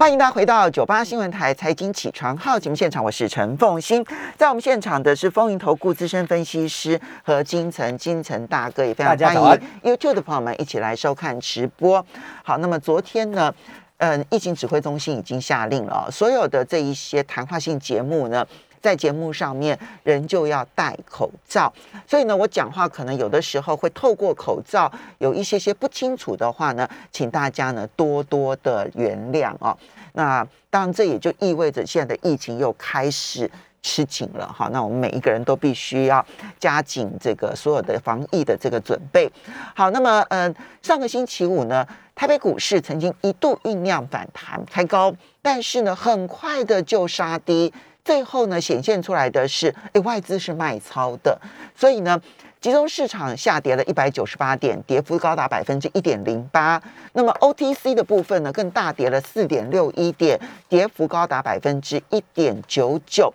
欢迎大家回到九八新闻台财经起床号节目现场，我是陈凤欣，在我们现场的是风云投顾资深分析师和金城金城大哥，也非常欢迎 YouTube 的朋友们一起来收看直播。好，那么昨天呢，嗯，疫情指挥中心已经下令了，所有的这一些谈话性节目呢。在节目上面，人就要戴口罩，所以呢，我讲话可能有的时候会透过口罩有一些些不清楚的话呢，请大家呢多多的原谅哦。那当然，这也就意味着现在的疫情又开始吃紧了哈。那我们每一个人都必须要加紧这个所有的防疫的这个准备。好，那么嗯，上个星期五呢，台北股市曾经一度酝酿反弹开高，但是呢，很快的就杀低。最后呢，显现出来的是，哎，外资是卖超的，所以呢，集中市场下跌了一百九十八点，跌幅高达百分之一点零八。那么 OTC 的部分呢，更大跌了四点六一点，跌幅高达百分之一点九九。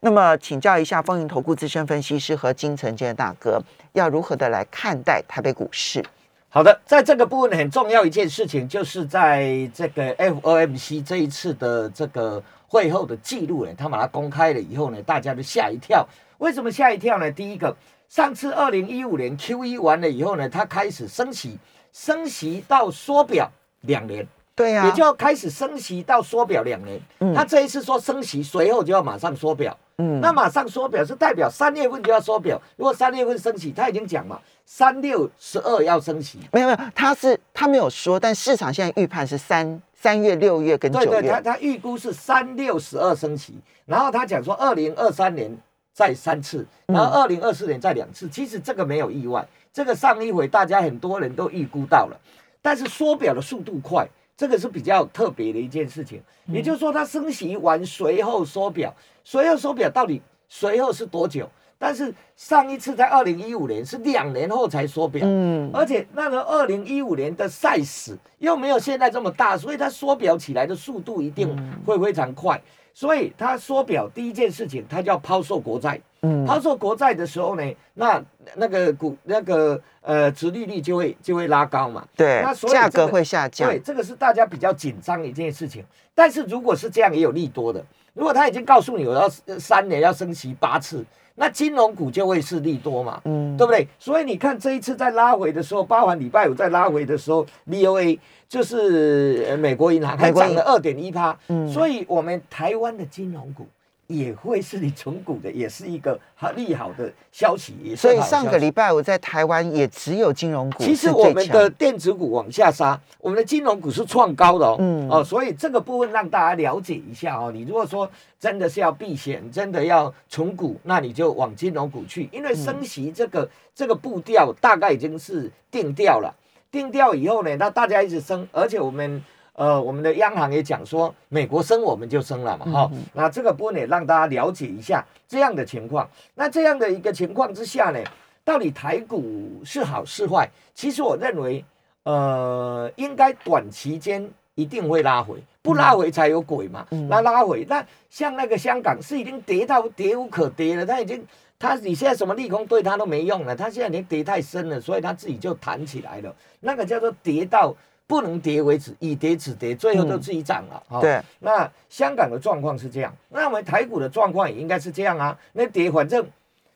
那么，请教一下风云投顾资深分析师和金城坚大哥，要如何的来看待台北股市？好的，在这个部分很重要一件事情，就是在这个 FOMC 这一次的这个。会后的记录呢，他把它公开了以后呢，大家都吓一跳。为什么吓一跳呢？第一个，上次二零一五年 Q 一完了以后呢，他开始升息，升息到缩表两年，对呀，也就要开始升息到缩表两年。嗯，他这一次说升息，随后就要马上缩表。嗯，那马上缩表是代表三月份就要缩表。如果三月份升息，他已经讲嘛，三六十二要升息。没有没有，他是他没有说，但市场现在预判是三。三月、六月跟九月，对对，他他预估是三六十二升息，然后他讲说二零二三年再三次，然后二零二四年再两次。其实这个没有意外，这个上一回大家很多人都预估到了，但是缩表的速度快，这个是比较特别的一件事情。也就是说，它升息完随后缩表，随后缩表到底随后是多久？但是上一次在二零一五年是两年后才缩表，嗯，而且那个二零一五年的赛事又没有现在这么大，所以它缩表起来的速度一定会非常快。所以它缩表第一件事情，它就要抛售国债，嗯，抛售国债的时候呢，那那个股那个呃，殖利率就会就会拉高嘛，对，那所以价格会下降，对，这个是大家比较紧张的一件事情。但是如果是这样，也有利多的。如果他已经告诉你我要三年要升息八次。那金融股就会是利多嘛，嗯，对不对？所以你看这一次在拉回的时候，包含礼拜五在拉回的时候，V O A 就是美国银行还涨了二点一趴，嗯，所以我们台湾的金融股。也会是你存股的，也是一个好利好的消息。所以上个礼拜我在台湾也只有金融股。其实我们的电子股往下杀，我们的金融股是创高的哦。嗯哦，所以这个部分让大家了解一下哦。你如果说真的是要避险，真的要存股，那你就往金融股去，因为升息这个这个步调大概已经是定调了。定调以后呢，那大家一直升，而且我们。呃，我们的央行也讲说，美国升我们就升了嘛，哈。那这个部分也让大家了解一下这样的情况。那这样的一个情况之下呢，到底台股是好是坏？其实我认为，呃，应该短期间一定会拉回，不拉回才有鬼嘛。那拉回，那像那个香港是已经跌到跌无可跌了，它已经，它你现在什么利空对它都没用了，它现在已经跌太深了，所以它自己就弹起来了。那个叫做跌到。不能跌为止，以跌止跌，最后都自己涨了。对，那香港的状况是这样，那我们台股的状况也应该是这样啊。那跌反正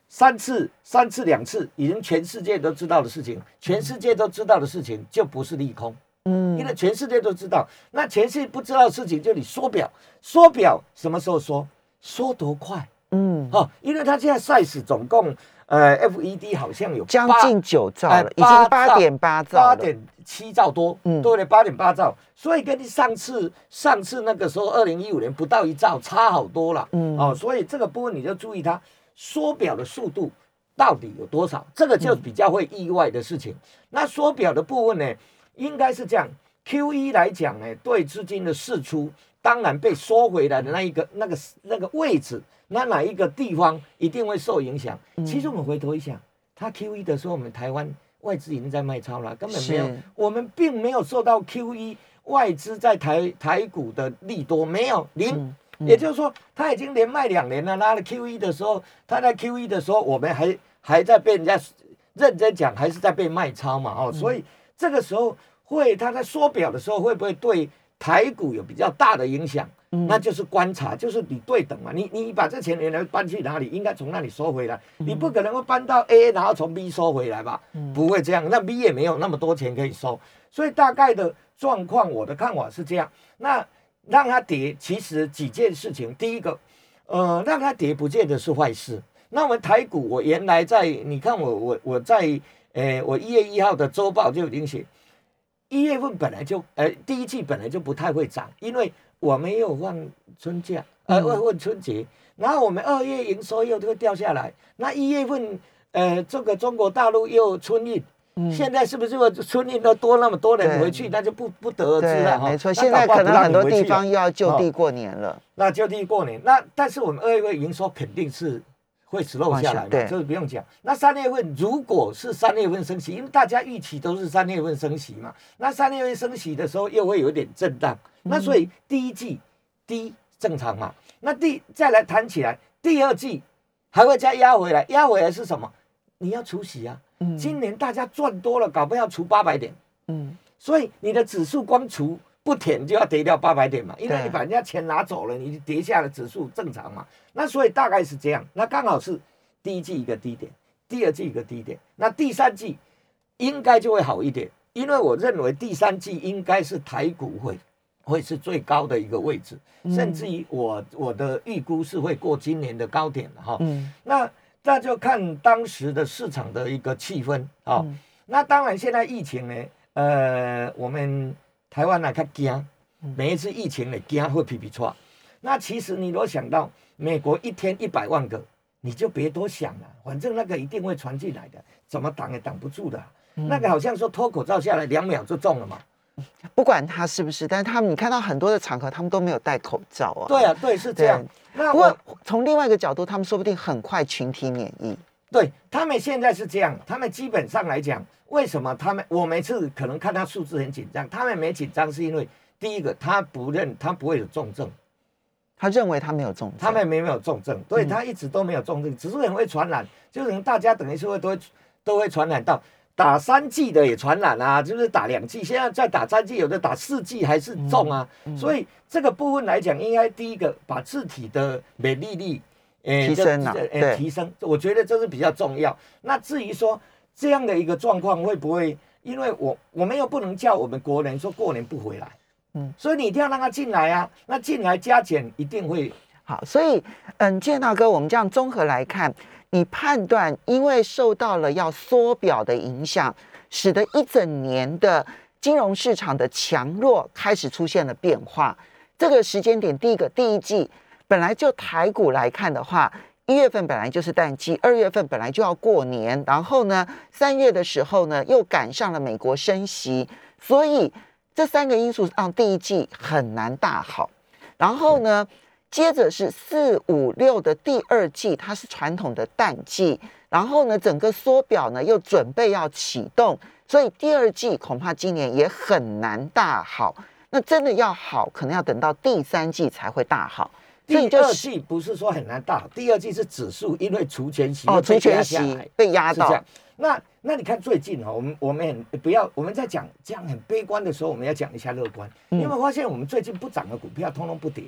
三次、三次、两次，已经全世界都知道的事情，全世界都知道的事情就不是利空。嗯，因为全世界都知道，那全世界不知道的事情，就你缩表，缩表什么时候缩？缩多快？嗯，哦，因为它现在赛事总共。呃，F E D 好像有将近九兆了，已经八点八兆，八点七兆多，嗯，对了，八点八兆，所以跟你上次上次那个时候二零一五年不到一兆，差好多了，嗯，哦，所以这个部分你就注意它缩表的速度到底有多少，这个就比较会意外的事情。那缩表的部分呢，应该是这样，Q E 来讲呢，对资金的释出，当然被缩回来的那一个那个那个位置。那哪一个地方一定会受影响？其实我们回头一想，它 Q E 的时候，我们台湾外资已经在卖超了，根本没有，我们并没有受到 Q E 外资在台台股的利多，没有零。也就是说，他已经连卖两年了。拉了 Q E 的时候，他在 Q E 的时候，我们还还在被人家认真讲，还是在被卖超嘛？哦，所以这个时候会，他在缩表的时候，会不会对？台股有比较大的影响，那就是观察，就是你对等嘛。你你把这钱原来搬去哪里，应该从那里收回来，你不可能会搬到 A，然后从 B 收回来吧？不会这样，那 B 也没有那么多钱可以收，所以大概的状况，我的看法是这样。那让它跌，其实几件事情，第一个，呃，让它跌不见得是坏事。那我们台股，我原来在，你看我我我在，呃，我一月一号的周报就已经写。一月份本来就，呃，第一季本来就不太会涨，因为我没有放春假，呃，问问春节，然后我们二月营收又会掉下来，那一月份，呃，这个中国大陆又春运，现在是不是春运都多那么多人回去，那就不不得而知了哈。没错，现在可能很多地方又要就地过年了。那就地过年，那但是我们二月份营收肯定是。会 slow 下来嘛？这是不用讲。那三月份如果是三月份升息，因为大家预期都是三月份升息嘛，那三月份升息的时候又会有点震荡。那所以第一季低正常嘛？那第再来谈起来，第二季还会再压回来，压回来是什么？你要除息啊。嗯。今年大家赚多了，搞不要除八百点。嗯。所以你的指数光除。不舔就要跌掉八百点嘛，因为你把人家钱拿走了，你跌下的指数正常嘛。那所以大概是这样，那刚好是第一季一个低点，第二季一个低点，那第三季应该就会好一点，因为我认为第三季应该是台股会会是最高的一个位置，甚至于我我的预估是会过今年的高点了哈。嗯，那那就看当时的市场的一个气氛啊。那当然现在疫情呢，呃，我们。台湾呢，较惊，每一次疫情呢，惊会皮皮错。那其实你如果想到美国一天一百万个，你就别多想了，反正那个一定会传进来的，怎么挡也挡不住的。那个好像说脱口罩下来两秒就中了嘛。不管他是不是，但是他们你看到很多的场合，他们都没有戴口罩啊。对啊，对，是这样。那不过从另外一个角度，他们说不定很快群体免疫。对他们现在是这样，他们基本上来讲。为什么他们？我每次可能看他数字很紧张，他们没紧张是因为第一个他不认他不会有重症，他认为他没有重症，他们没有重症，所以他一直都没有重症，只是很会传染，就是大家等于是会都会都会传染到打三剂的也传染啊，就是打两剂，现在在打三剂，有的打四剂还是重啊，所以这个部分来讲，应该第一个把自体的免疫力提升啊，提升，我觉得这是比较重要。那至于说。这样的一个状况会不会？因为我我们又不能叫我们国人说过年不回来，嗯，所以你一定要让他进来啊。那进来加减一定会好。所以，嗯，建大哥，我们这样综合来看，你判断，因为受到了要缩表的影响，使得一整年的金融市场的强弱开始出现了变化。这个时间点，第一个第一季本来就台股来看的话。一月份本来就是淡季，二月份本来就要过年，然后呢，三月的时候呢，又赶上了美国升息，所以这三个因素让第一季很难大好。然后呢，接着是四五六的第二季，它是传统的淡季，然后呢，整个缩表呢又准备要启动，所以第二季恐怕今年也很难大好。那真的要好，可能要等到第三季才会大好。第二季不是说很难到，第二季是指数因为除权息哦，除权息被压到。那那你看最近哈，我们我们很不要我们在讲这样很悲观的时候，我们要讲一下乐观。你有没有发现我们最近不涨的股票通通不跌？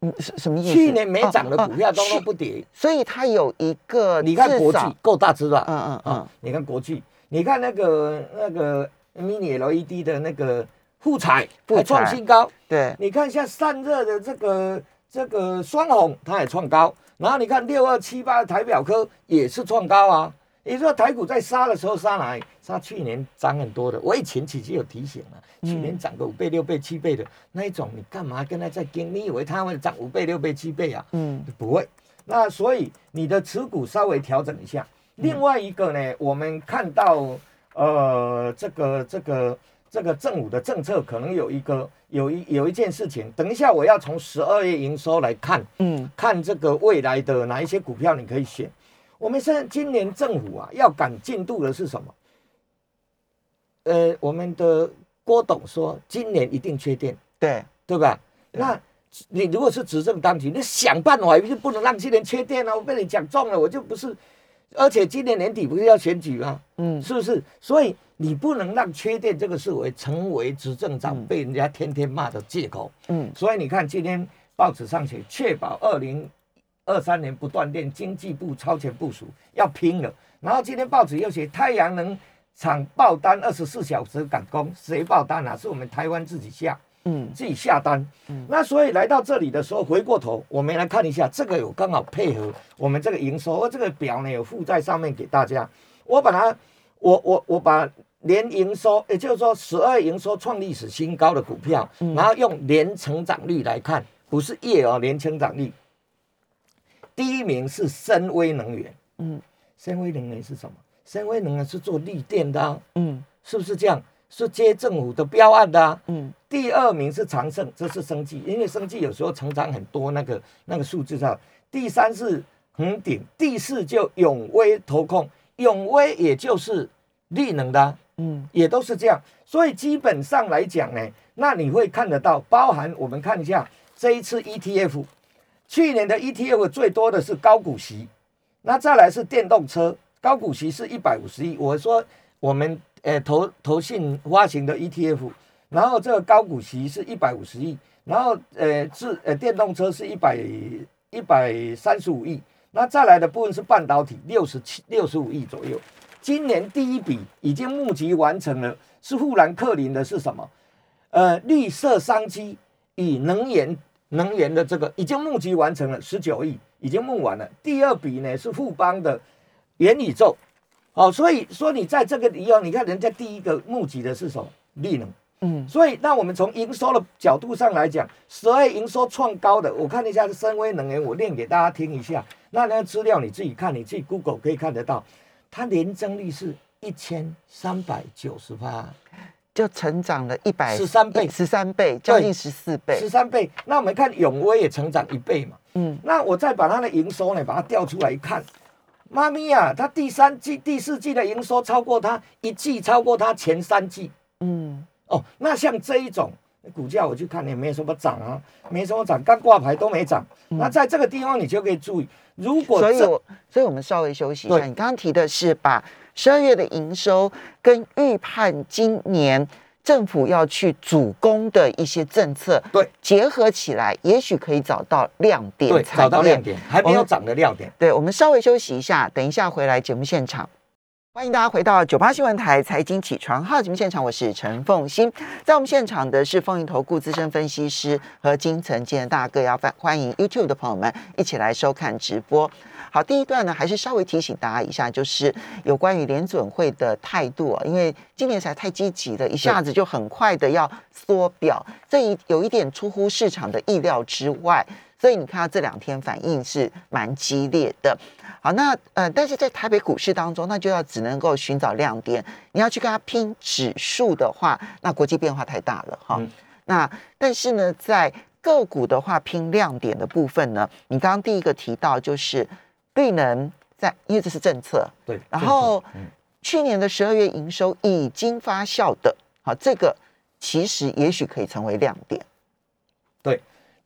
嗯，什什么意思？去年没涨的股票通通不跌，所以它有一个你看国际够大只吧？嗯嗯嗯，你看国际，你看那个那个 mini LED 的那个。富彩还创新高，对，你看像散热的这个这个双红，它也创高，然后你看六二七八的台表科也是创高啊。你说台股在杀的时候杀哪里？杀去年涨很多的，我以前其实有提醒了，去年涨个五倍六倍七倍的那一种，你干嘛跟他在跟？你以为它会涨五倍六倍七倍啊？嗯，不会。那所以你的持股稍微调整一下。另外一个呢，我们看到呃这个这个。这个政府的政策可能有一个有一有一件事情，等一下我要从十二月营收来看，嗯，看这个未来的哪一些股票你可以选。我们现在今年政府啊要赶进度的是什么？呃，我们的郭董说今年一定缺电，对对吧？那你如果是执政当局，你想办法就不能让今年缺电啊！我被你讲中了，我就不是。而且今年年底不是要选举吗？嗯，是不是？所以。你不能让缺电这个事为成为执政长被人家天天骂的借口。嗯，所以你看今天报纸上写，确保二零二三年不断电，经济部超前部署要拼了。然后今天报纸又写，太阳能厂爆单二十四小时赶工，谁爆单啊？是我们台湾自己下，嗯，自己下单。嗯，那所以来到这里的时候，回过头我们来看一下，这个有刚好配合我们这个营收，而这个表呢有附在上面给大家。我把它，我我我把。年营收，也就是说十二营收创历史新高的股票，然后用年成长率来看，不是月哦，年成长率。第一名是深威能源，嗯，深威能源是什么？深威能源是做绿电的，嗯，是不是这样？是接政府的标案的，嗯。第二名是长盛，这是生技，因为生技有时候成长很多，那个那个数字上。第三是恒鼎，第四就永威投控，永威也就是绿能的。嗯，也都是这样，所以基本上来讲呢，那你会看得到，包含我们看一下这一次 ETF，去年的 ETF 最多的是高股息，那再来是电动车，高股息是一百五十亿。我说我们呃投投信发行的 ETF，然后这个高股息是一百五十亿，然后呃是呃电动车是一百一百三十五亿，那再来的部分是半导体六十七六十五亿左右。今年第一笔已经募集完成了，是富兰克林的，是什么？呃，绿色商机与能源能源的这个已经募集完成了十九亿，已经募完了。第二笔呢是富邦的元宇宙，哦，所以说你在这个地方，你看人家第一个募集的是什么？绿能，嗯，所以那我们从营收的角度上来讲，十二营收创高的，我看一下是深威能源，我念给大家听一下，那那个资料你自己看，你自己 Google 可以看得到。它年增率是一千三百九十八，就成长了一百十三倍，十三倍，将近十四倍，十三倍。那我们看永威也成长一倍嘛，嗯，那我再把它的营收呢，把它调出来一看，妈咪呀，它第三季、第四季的营收超过它一季，超过它前三季，嗯，哦，那像这一种股价，我去看也没什么涨啊，没什么涨，刚挂牌都没涨。那在这个地方，你就可以注意。如果所以，所以我们稍微休息一下。你刚刚提的是把十二月的营收跟预判今年政府要去主攻的一些政策对结合起来，也许可以找到亮点。对，找到亮点，还没有涨的亮点。对，我们稍微休息一下，等一下回来节目现场。欢迎大家回到九八新闻台财经起床号节目现场，我是陈凤欣，在我们现场的是风云投顾资深分析师和金城建大哥，要欢迎 YouTube 的朋友们一起来收看直播。好，第一段呢，还是稍微提醒大家一下，就是有关于联准会的态度啊，因为今年才太积极了，一下子就很快的要缩表，这一有一点出乎市场的意料之外，所以你看到这两天反应是蛮激烈的。好，那呃，但是在台北股市当中，那就要只能够寻找亮点。你要去跟它拼指数的话，那国际变化太大了哈。那但是呢，在个股的话，拼亮点的部分呢，你刚刚第一个提到就是绿能，在因为这是政策，对。然后去年的十二月营收已经发酵的，好，这个其实也许可以成为亮点，对。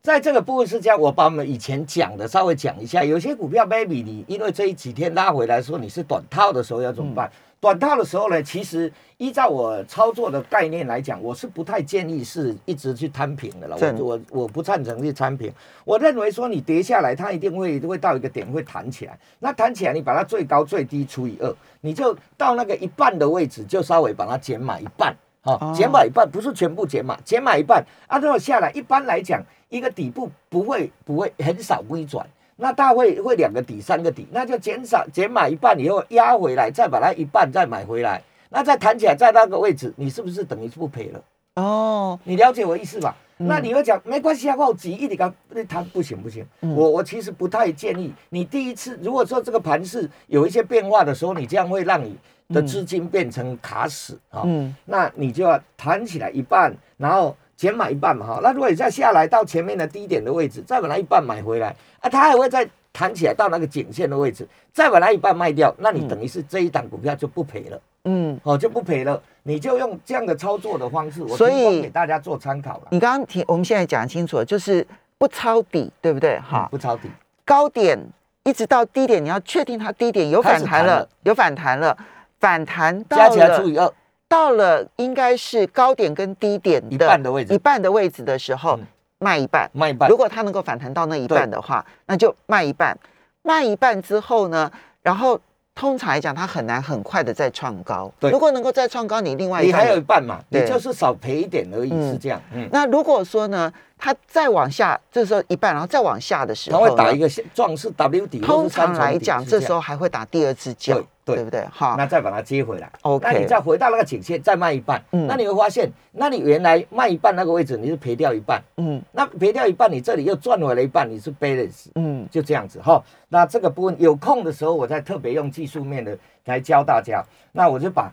在这个部分是这样，我把我们以前讲的稍微讲一下。有些股票，baby，你因为这一几天拉回来说你是短套的时候要怎么办？短套的时候呢，其实依照我操作的概念来讲，我是不太建议是一直去摊平的了。我我我不赞成去摊平。我认为说你跌下来，它一定会会到一个点会弹起来。那弹起来，你把它最高最低除以二，你就到那个一半的位置，就稍微把它减满一半。好，减满一半，不是全部减满，减满一半。啊，如果下来，一般来讲。一个底部不会不会很少微转，那大会会两个底三个底，那就减少减买一半以后压回来，再把它一半再买回来，那再弹起来在那个位置，你是不是等于不赔了？哦，你了解我意思吧？那你会讲没关系啊，我急一点刚那弹不行不行，我我其实不太建议你第一次如果说这个盘是有一些变化的时候，你这样会让你的资金变成卡死啊，嗯，那你就要弹起来一半，然后。减买一半嘛哈，那如果你再下来到前面的低点的位置，再把它一半买回来啊，它还会再弹起来到那个颈线的位置，再把它一半卖掉，那你等于是这一档股票就不赔了，嗯，哦就不赔了，你就用这样的操作的方式，我提供给大家做参考了。你刚刚提，我们现在讲清楚了，就是不抄底，对不对？哈，不抄底，高点一直到低点，你要确定它低点有反弹了，有反弹了，反弹加起来除以二。到了应该是高点跟低点的一半的位置，一半的位置的时候卖一半，卖一半。如果它能够反弹到那一半的话，那就卖一半。卖一半之后呢，然后。通常来讲，它很难很快的再创高。对，如果能够再创高，你另外你还有一半嘛，你就是少赔一点而已，是这样。嗯，那如果说呢？它再往下，这时候一半，然后再往下的时候，它会打一个壮士 W 底。通常来讲，这时候还会打第二支脚，对不对？好，那再把它接回来。OK，那你再回到那个颈线，再卖一半。嗯，那你会发现，那你原来卖一半那个位置，你是赔掉一半。嗯，那赔掉一半，你这里又赚回来一半，你是 balance。嗯，就这样子哈。那这个部分有空的时候，我再特别用技术面的来教大家。那我就把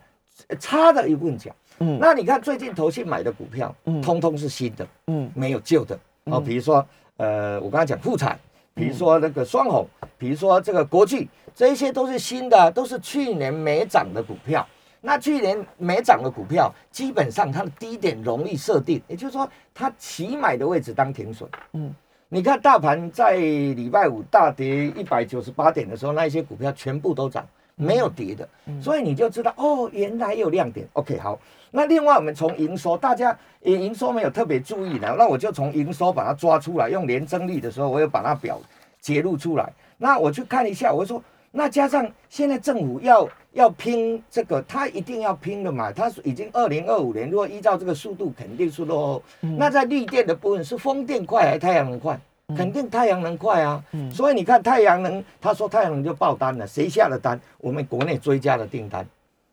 差的一部分讲。嗯，那你看最近投信买的股票，嗯，通通是新的，嗯，没有旧的。哦，比如说，呃，我刚才讲富彩，比如说那个双红，比如说这个国际，这一些都是新的，都是去年没涨的股票。那去年没涨的股票，基本上它的低点容易设定，也就是说，它起买的位置当停损。嗯，你看大盘在礼拜五大跌一百九十八点的时候，那一些股票全部都涨。没有跌的，所以你就知道哦，原来有亮点。OK，好。那另外我们从营收，大家营营收没有特别注意呢，那我就从营收把它抓出来，用年增率的时候，我又把它表揭露出来。那我去看一下，我说那加上现在政府要要拼这个，他一定要拼的嘛，他已经二零二五年，如果依照这个速度，肯定是落后。那在绿电的部分，是风电快还是太阳能快？肯定太阳能快啊，所以你看太阳能，他说太阳能就爆单了，谁下的单？我们国内追加的订单，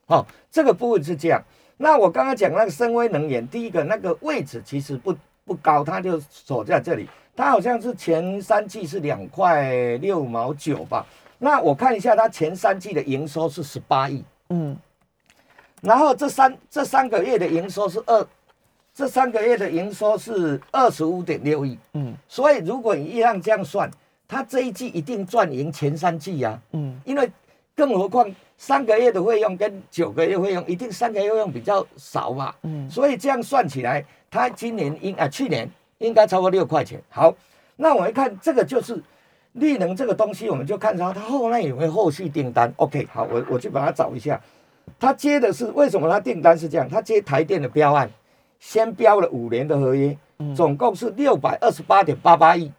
好，这个部分是这样。那我刚刚讲那个深威能源，第一个那个位置其实不不高，它就锁在这里，它好像是前三季是两块六毛九吧。那我看一下它前三季的营收是十八亿，嗯，然后这三这三个月的营收是二。这三个月的营收是二十五点六亿，嗯，所以如果你一样这样算，它这一季一定赚赢前三季呀，嗯，因为更何况三个月的费用跟九个月费用，一定三个月费用比较少嘛，嗯，所以这样算起来，它今年应啊去年应该超过六块钱。好，那我一看这个就是绿能这个东西，我们就看它它后面有没有后续订单。OK，好，我我去把它找一下，他接的是为什么他订单是这样？他接台电的标案。先标了五年的合约，总共是六百二十八点八八亿。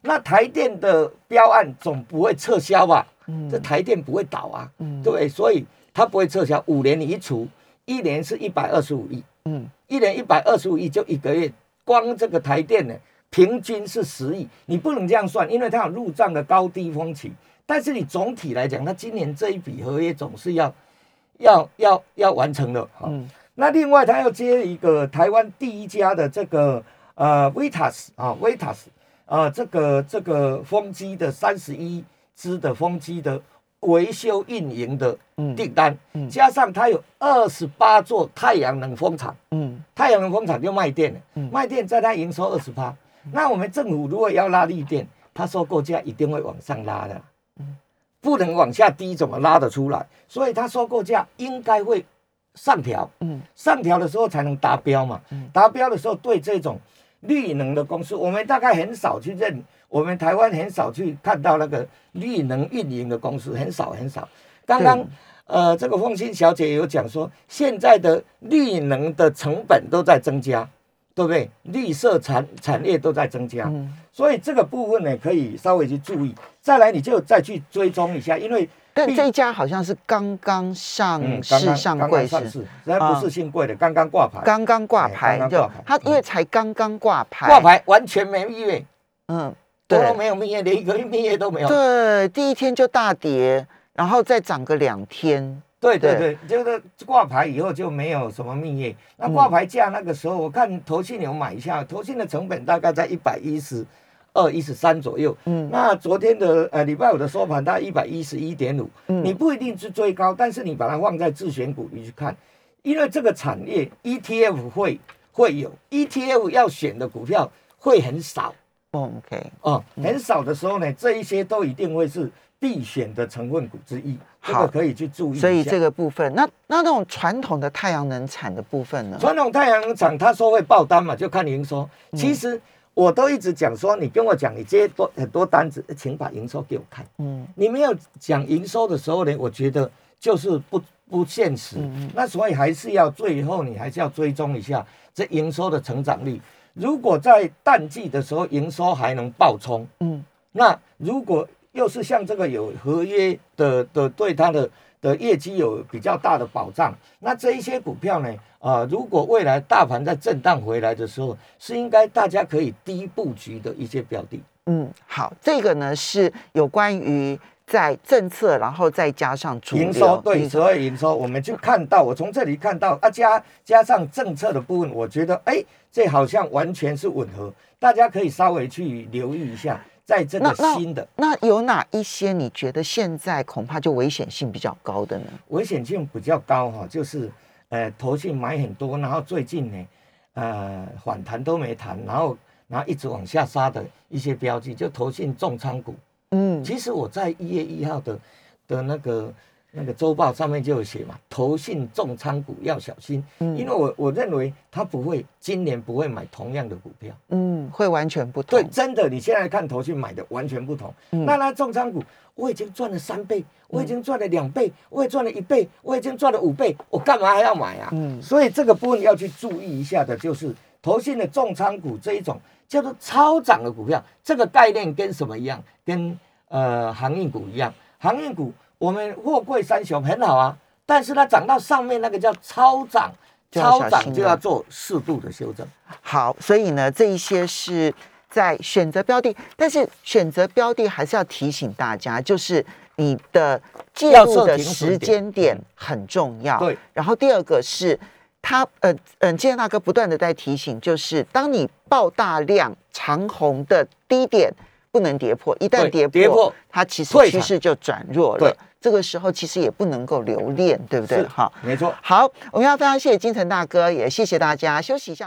那台电的标案总不会撤销吧？这台电不会倒啊，对不对？所以它不会撤销。五年你一除，一年是一百二十五亿。嗯，一年一百二十五亿就一个月，光这个台电呢，平均是十亿。你不能这样算，因为它有入账的高低峰期。但是你总体来讲，它今年这一笔合约总是要要要要完成的。嗯。那另外，它要接一个台湾第一家的这个呃维塔斯啊维塔斯啊这个这个风机的三十一支的风机的维修运营的订单，加上它有二十八座太阳能风场，嗯，太阳能风场就卖电了，卖电在它营收二十八。那我们政府如果要拉绿电，它收购价一定会往上拉的，嗯，不能往下低，怎么拉得出来？所以它收购价应该会。上调，嗯，上调的时候才能达标嘛，嗯，达标的时候对这种绿能的公司，我们大概很少去认，我们台湾很少去看到那个绿能运营的公司，很少很少。刚刚，呃，这个凤欣小姐有讲说，现在的绿能的成本都在增加，对不对？绿色产产业都在增加，所以这个部分呢，可以稍微去注意。再来，你就再去追踪一下，因为。但这一家好像是刚刚上市上柜，是，人家不是新贵的，刚刚挂牌，刚刚挂牌，就他因为才刚刚挂牌，挂牌完全没意味，嗯，都没有蜜月，连一个蜜月都没有。对，第一天就大跌，然后再涨个两天。对对对，就是挂牌以后就没有什么蜜月。那挂牌价那个时候，我看投信有买一下，投信的成本大概在一百一十。二一十三左右，嗯，那昨天的呃礼拜五的收盘大概一百一十一点五，嗯，你不一定是追高，但是你把它放在自选股里去看，因为这个产业 ETF 会会有 ETF 要选的股票会很少，OK，哦，很少的时候呢，这一些都一定会是必选的成分股之一，这个可以去注意。所以这个部分，那那那种传统的太阳能产的部分呢？传统太阳能厂他说会爆单嘛，就看营收，其实。我都一直讲说，你跟我讲你接多很多单子，请把营收给我看。嗯，你没有讲营收的时候呢，我觉得就是不不现实。那所以还是要最后你还是要追踪一下这营收的成长率。如果在淡季的时候营收还能爆冲，嗯，那如果又是像这个有合约的的对它的的业绩有比较大的保障，那这一些股票呢，啊，如果未来大盘在震荡回来的时候，是应该大家可以低布局的一些标的。嗯，好，这个呢是有关于在政策，然后再加上营收，对，所以营收，我们就看到，我从这里看到啊，加加上政策的部分，我觉得，哎，这好像完全是吻合，大家可以稍微去留意一下，在这个新的，那有哪一些你觉得现在恐怕就危险性比较高的呢？危险性比较高哈，就是呃，投信买很多，然后最近呢，呃，反弹都没弹，然后。然后一直往下杀的一些标记，就投信重仓股。嗯，其实我在一月一号的的那个那个周报上面就有写嘛，投信重仓股要小心。嗯，因为我我认为他不会今年不会买同样的股票。嗯，会完全不同。对，真的，你现在看投信买的完全不同。那他重仓股，我已经赚了三倍，我已经赚了两倍，我也赚了一倍，我已经赚了五倍，我干嘛还要买啊？嗯，所以这个部分要去注意一下的，就是投信的重仓股这一种。叫做超涨的股票，这个概念跟什么一样？跟呃航运股一样。航运股我们货柜三雄很好啊，但是它涨到上面那个叫超涨，超涨就要做适度的修正。好，所以呢，这一些是在选择标的，但是选择标的还是要提醒大家，就是你的介入的时间点很重要。对，然后第二个是。他呃嗯，今天大哥不断的在提醒，就是当你爆大量长红的低点不能跌破，一旦跌破，它其实趋势就转弱了。这个时候其实也不能够留恋，对不对？哈，没错。好，我们要非常谢谢金城大哥，也谢谢大家，休息一下。